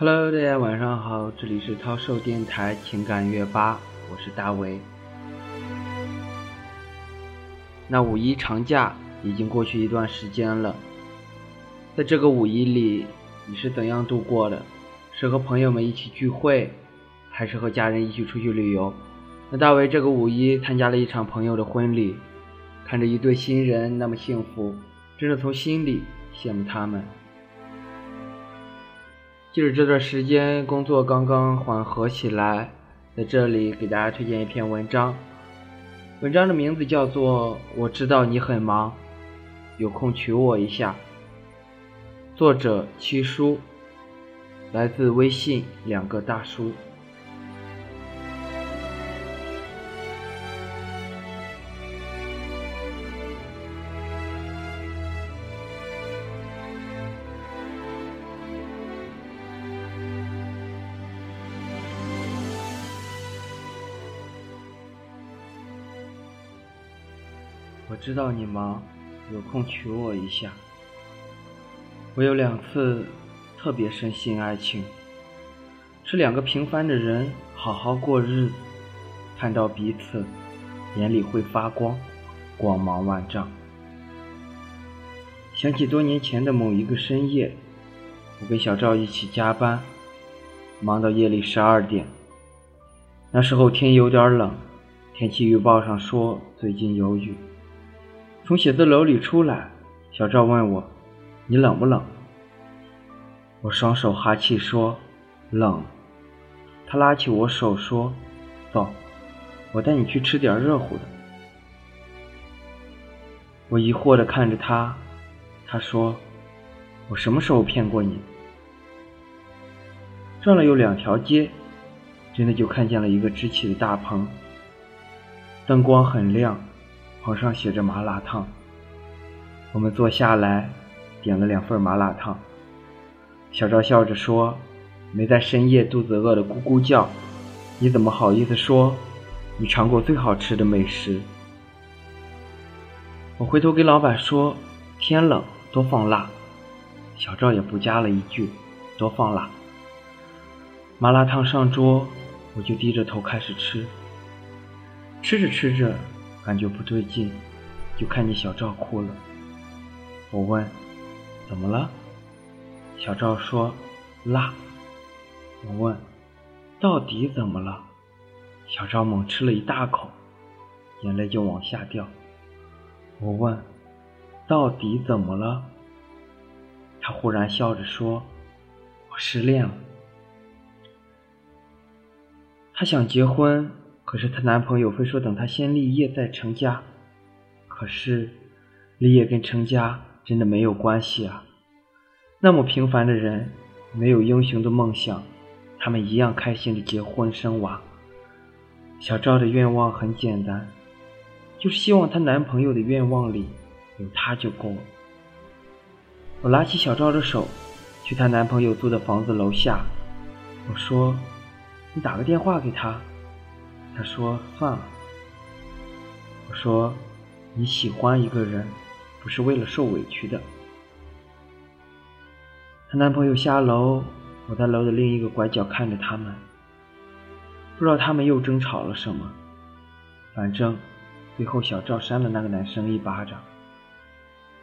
Hello，大家晚上好，这里是涛兽电台情感乐吧，我是大为。那五一长假已经过去一段时间了，在这个五一里，你是怎样度过的？是和朋友们一起聚会，还是和家人一起出去旅游？那大为这个五一参加了一场朋友的婚礼，看着一对新人那么幸福，真的从心里羡慕他们。就是这段时间工作刚刚缓和起来，在这里给大家推荐一篇文章。文章的名字叫做《我知道你很忙，有空娶我一下》。作者七叔，来自微信两个大叔。我知道你忙，有空娶我一下。我有两次特别深信爱情，是两个平凡的人好好过日子，看到彼此，眼里会发光，光芒万丈。想起多年前的某一个深夜，我跟小赵一起加班，忙到夜里十二点。那时候天有点冷，天气预报上说最近有雨。从写字楼里出来，小赵问我：“你冷不冷？”我双手哈气说：“冷。”他拉起我手说：“走，我带你去吃点热乎的。”我疑惑地看着他，他说：“我什么时候骗过你？”转了有两条街，真的就看见了一个支起的大棚，灯光很亮。棚上写着麻辣烫，我们坐下来，点了两份麻辣烫。小赵笑着说：“没在深夜肚子饿得咕咕叫，你怎么好意思说你尝过最好吃的美食？”我回头给老板说：“天冷，多放辣。”小赵也不加了一句：“多放辣。”麻辣烫上桌，我就低着头开始吃。吃着吃着。感觉不对劲，就看见小赵哭了。我问：“怎么了？”小赵说：“辣。”我问：“到底怎么了？”小赵猛吃了一大口，眼泪就往下掉。我问：“到底怎么了？”他忽然笑着说：“我失恋了。”他想结婚。可是她男朋友非说等她先立业再成家，可是立业跟成家真的没有关系啊！那么平凡的人，没有英雄的梦想，他们一样开心的结婚生娃。小赵的愿望很简单，就是希望她男朋友的愿望里有她就够了。我拉起小赵的手，去她男朋友租的房子楼下，我说：“你打个电话给他。”他说：“算了。”我说：“你喜欢一个人，不是为了受委屈的。”她男朋友下楼，我在楼的另一个拐角看着他们，不知道他们又争吵了什么。反正最后小赵扇了那个男生一巴掌，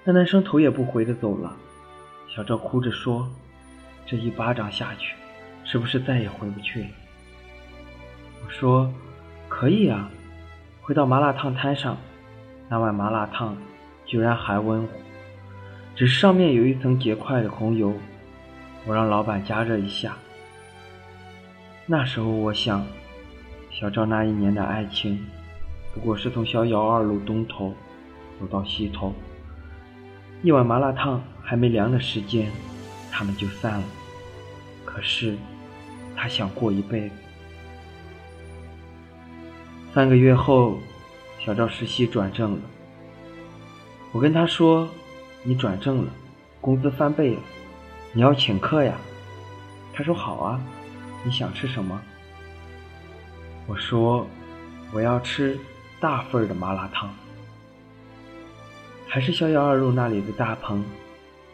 那男生头也不回的走了。小赵哭着说：“这一巴掌下去，是不是再也回不去了？”我说。可以啊，回到麻辣烫摊上，那碗麻辣烫居然还温，只是上面有一层结块的红油。我让老板加热一下。那时候我想，小赵那一年的爱情，不过是从逍遥二路东头走到西头，一碗麻辣烫还没凉的时间，他们就散了。可是他想过一辈子。三个月后，小赵实习转正了。我跟他说：“你转正了，工资翻倍了，你要请客呀。”他说：“好啊，你想吃什么？”我说：“我要吃大份的麻辣烫。”还是逍遥二路那里的大棚，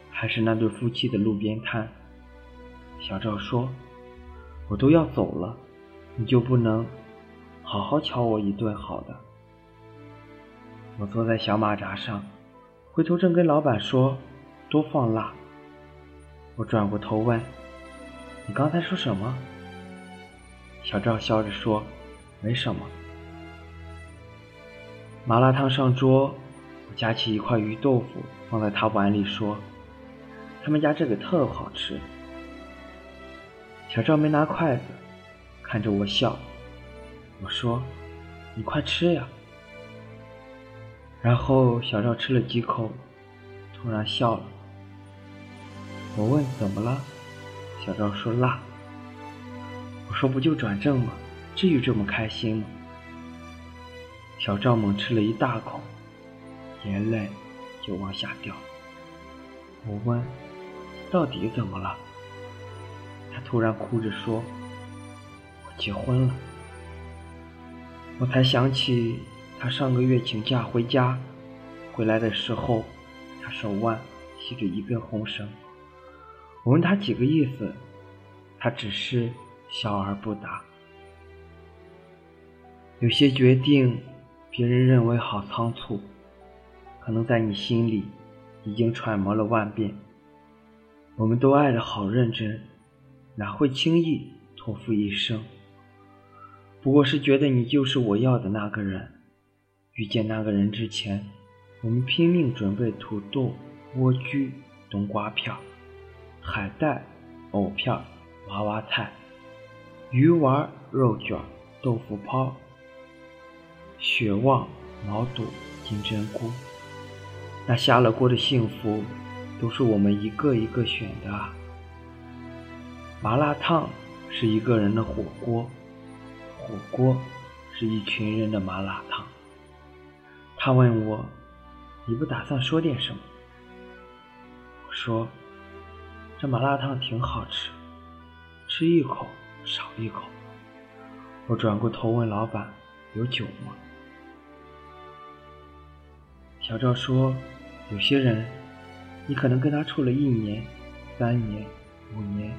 还是那对夫妻的路边摊。小赵说：“我都要走了，你就不能好好瞧我一顿好的？”我坐在小马扎上，回头正跟老板说：“多放辣。”我转过头问：“你刚才说什么？”小赵笑着说：“没什么。”麻辣烫上桌，我夹起一块鱼豆腐放在他碗里说：“他们家这个特好吃。”小赵没拿筷子，看着我笑。我说：“你快吃呀。”然后小赵吃了几口，突然笑了。我问：“怎么了？”小赵说：“辣。”我说：“不就转正吗？至于这么开心吗？”小赵猛吃了一大口，眼泪就往下掉。我问：“到底怎么了？”他突然哭着说：“我结婚了。”我才想起他上个月请假回家，回来的时候，他手腕系着一根红绳。我问他几个意思，他只是笑而不答。有些决定，别人认为好仓促，可能在你心里已经揣摩了万遍。我们都爱得好认真。哪会轻易托付一生？不过是觉得你就是我要的那个人。遇见那个人之前，我们拼命准备土豆、莴苣、冬瓜片、海带、藕片、娃娃菜、鱼丸、肉卷、豆腐泡、血旺、毛肚、金针菇。那下了锅的幸福，都是我们一个一个选的啊。麻辣烫是一个人的火锅，火锅是一群人的麻辣烫。他问我：“你不打算说点什么？”我说：“这麻辣烫挺好吃，吃一口少一口。”我转过头问老板：“有酒吗？”小赵说：“有些人，你可能跟他处了一年、三年、五年。”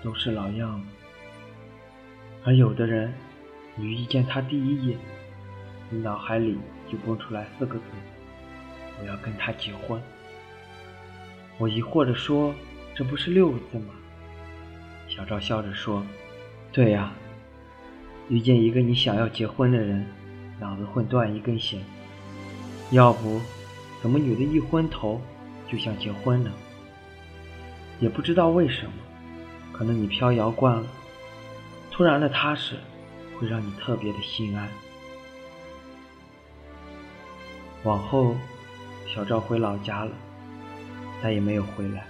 都是老样子，而有的人，你遇见他第一眼，你脑海里就蹦出来四个字：“我要跟他结婚。”我疑惑地说：“这不是六个字吗？”小赵笑着说：“对呀，遇见一个你想要结婚的人，脑子会断一根弦。要不，怎么女的一昏头就想结婚呢？也不知道为什么。”可能你飘摇惯了，突然的踏实会让你特别的心安。往后，小赵回老家了，再也没有回来。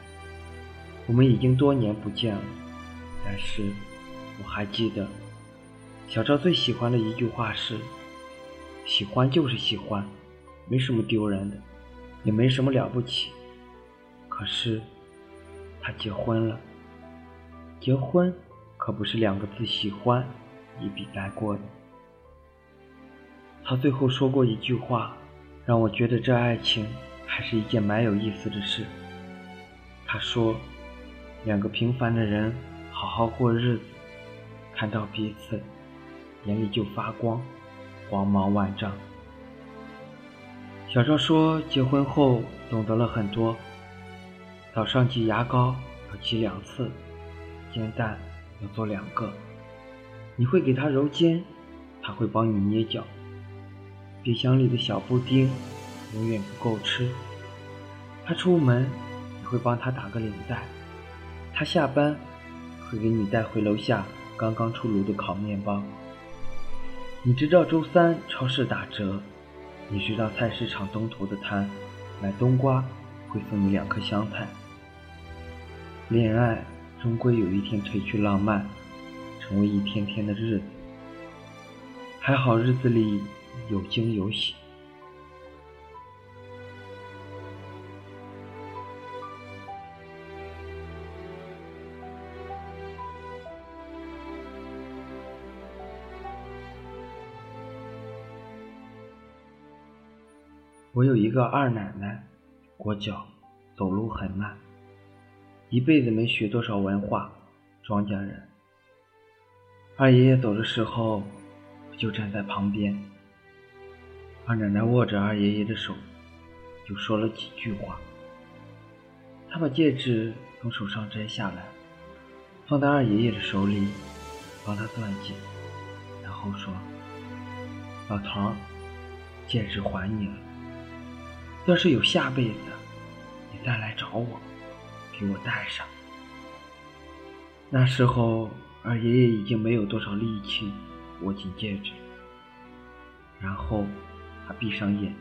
我们已经多年不见了，但是我还记得，小赵最喜欢的一句话是：“喜欢就是喜欢，没什么丢人的，也没什么了不起。”可是，他结婚了。结婚可不是两个字“喜欢”一笔带过的。他最后说过一句话，让我觉得这爱情还是一件蛮有意思的事。他说：“两个平凡的人好好过日子，看到彼此，眼里就发光，光芒万丈。”小赵说：“结婚后懂得了很多，早上挤牙膏要挤两次。”煎蛋要做两个，你会给他揉肩，他会帮你捏脚。冰箱里的小布丁永远不够吃，他出门你会帮他打个领带，他下班会给你带回楼下刚刚出炉的烤面包。你知道周三超市打折，你知道菜市场东头的摊买冬瓜会送你两颗香菜。恋爱。终归有一天褪去浪漫，成为一天天的日子。还好日子里有惊有喜。我有一个二奶奶，裹脚，走路很慢。一辈子没学多少文化，庄稼人。二爷爷走的时候，我就站在旁边。二奶奶握着二爷爷的手，就说了几句话。她把戒指从手上摘下来，放在二爷爷的手里，帮他攥紧，然后说：“老头儿，戒指还你了。要是有下辈子，你再来找我，给我戴上。”那时候，而爷爷已经没有多少力气握紧戒指，然后他闭上眼，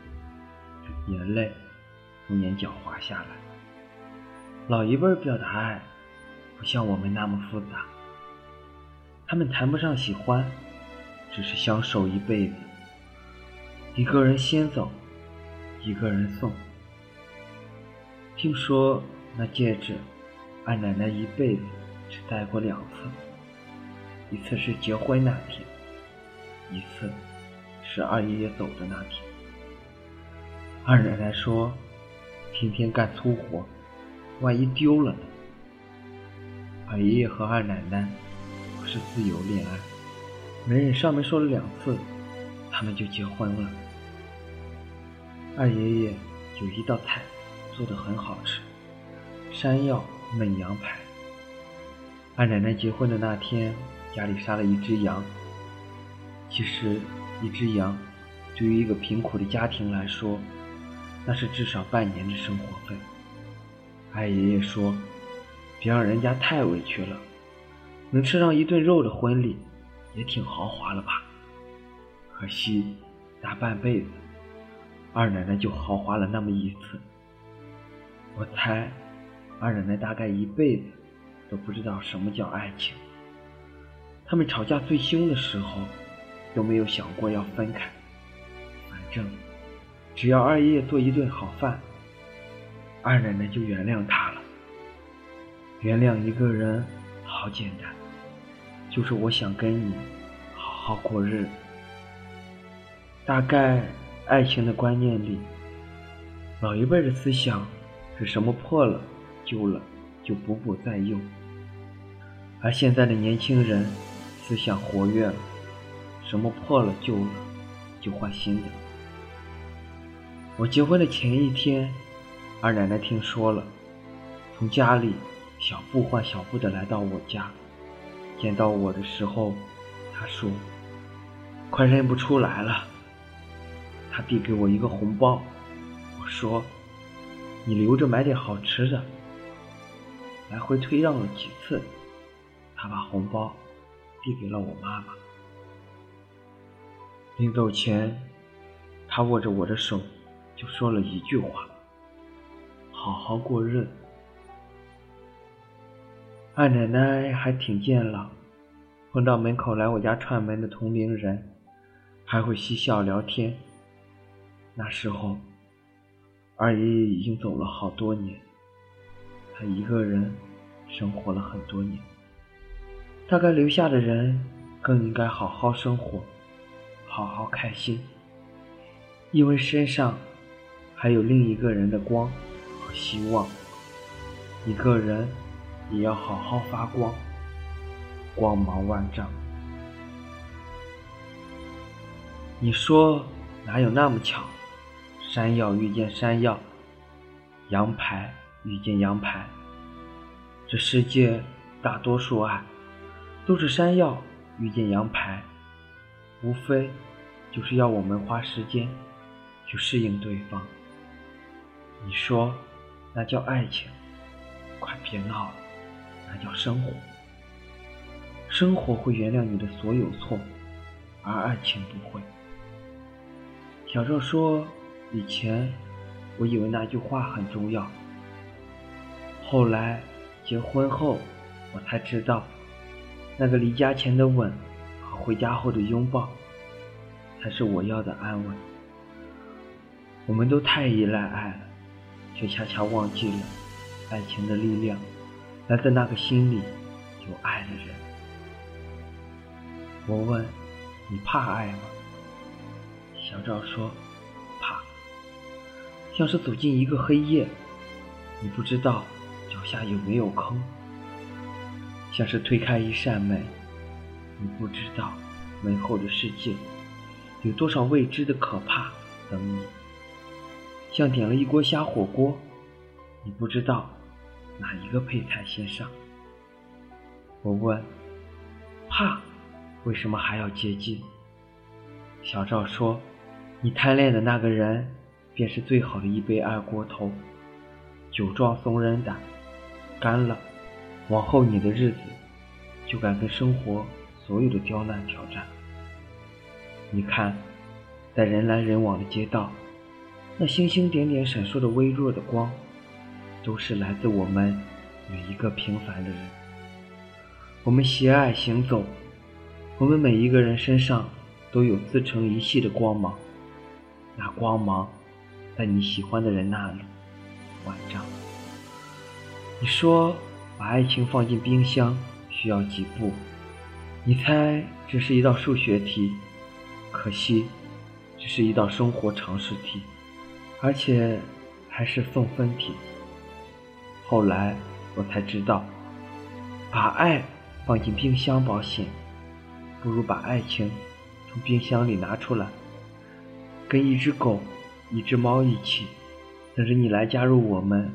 眼泪从眼角滑下来。老一辈表达爱，不像我们那么复杂，他们谈不上喜欢，只是相守一辈子。一个人先走，一个人送。听说那戒指，二奶奶一辈子。只戴过两次，一次是结婚那天，一次是二爷爷走的那天。二奶奶说：“天天干粗活，万一丢了呢？”二爷爷和二奶奶不是自由恋爱，媒人上面说了两次，他们就结婚了。二爷爷有一道菜做的很好吃，山药焖羊排。二奶奶结婚的那天，家里杀了一只羊。其实，一只羊对于一个贫苦的家庭来说，那是至少半年的生活费。二爷爷说：“别让人家太委屈了，能吃上一顿肉的婚礼，也挺豪华了吧？”可惜，大半辈子，二奶奶就豪华了那么一次。我猜，二奶奶大概一辈子。都不知道什么叫爱情。他们吵架最凶的时候，都没有想过要分开。反正只要二爷爷做一顿好饭，二奶奶就原谅他了。原谅一个人好简单，就是我想跟你好好过日子。大概爱情的观念里，老一辈的思想是什么破了、旧了就补补再用。而现在的年轻人思想活跃了，什么破了旧了就换新的。我结婚的前一天，二奶奶听说了，从家里小步换小步的来到我家，见到我的时候，她说：“快认不出来了。”她递给我一个红包，我说：“你留着买点好吃的。”来回推让了几次。他把红包递给了我妈妈。临走前，他握着我的手，就说了一句话：“好好过日子。”二奶奶还挺健朗，碰到门口来我家串门的同龄人，还会嬉笑聊天。那时候，二爷爷已经走了好多年，他一个人生活了很多年。大概留下的人更应该好好生活，好好开心，因为身上还有另一个人的光和希望。一个人也要好好发光，光芒万丈。你说哪有那么巧？山药遇见山药，羊排遇见羊排。这世界大多数爱。都是山药遇见羊排，无非就是要我们花时间去适应对方。你说那叫爱情？快别闹了，那叫生活。生活会原谅你的所有错，而爱情不会。小赵说：“以前我以为那句话很重要，后来结婚后我才知道。”那个离家前的吻和回家后的拥抱，才是我要的安稳。我们都太依赖爱了，却恰恰忘记了爱情的力量来自那个心里有爱的人。我问：“你怕爱吗？”小赵说：“怕，像是走进一个黑夜，你不知道脚下有没有坑。”像是推开一扇门，你不知道门后的世界有多少未知的可怕等你。像点了一锅虾火锅，你不知道哪一个配菜先上。我问：怕，为什么还要接近？小赵说：你贪恋的那个人，便是最好的一杯二锅头，酒壮怂人胆，干了，往后你的日子就敢跟生活所有的刁难挑战。你看，在人来人往的街道。那星星点点闪烁的微弱的光，都是来自我们每一个平凡的人。我们携爱行走，我们每一个人身上都有自成一系的光芒。那光芒在你喜欢的人那里万丈。你说把爱情放进冰箱需要几步？你猜这是一道数学题？可惜，这是一道生活常识题。而且还是送分题。后来我才知道，把爱放进冰箱保险，不如把爱情从冰箱里拿出来，跟一只狗、一只猫一起，等着你来加入我们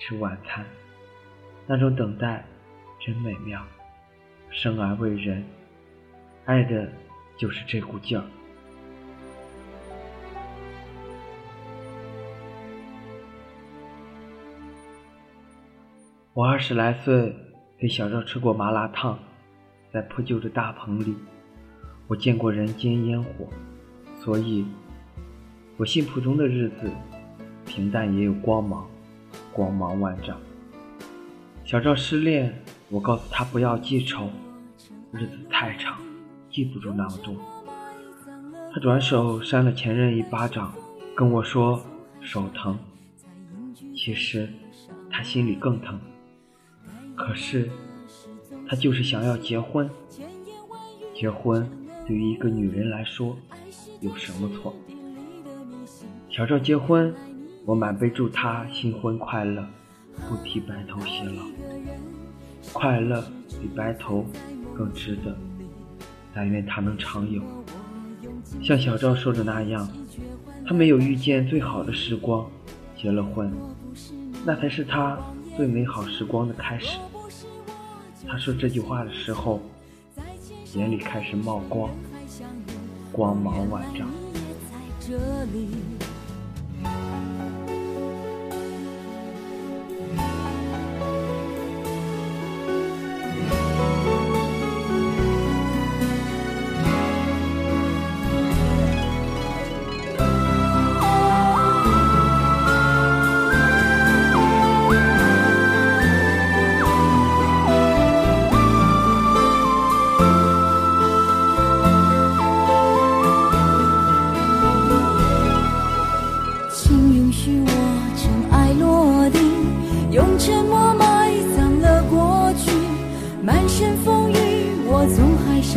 吃晚餐。那种等待真美妙。生而为人，爱的就是这股劲儿。我二十来岁，给小赵吃过麻辣烫，在破旧的大棚里，我见过人间烟火，所以，我信普通的日子，平淡也有光芒，光芒万丈。小赵失恋，我告诉他不要记仇，日子太长，记不住那么多。他转手扇了前任一巴掌，跟我说手疼，其实他心里更疼。可是，他就是想要结婚。结婚对于一个女人来说，有什么错？小赵结婚，我满杯祝他新婚快乐，不提白头偕老。快乐比白头更值得，但愿他能常有。像小赵说的那样，他没有遇见最好的时光，结了婚，那才是他。最美好时光的开始。他说这句话的时候，眼里开始冒光，光芒万丈。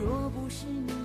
若不是你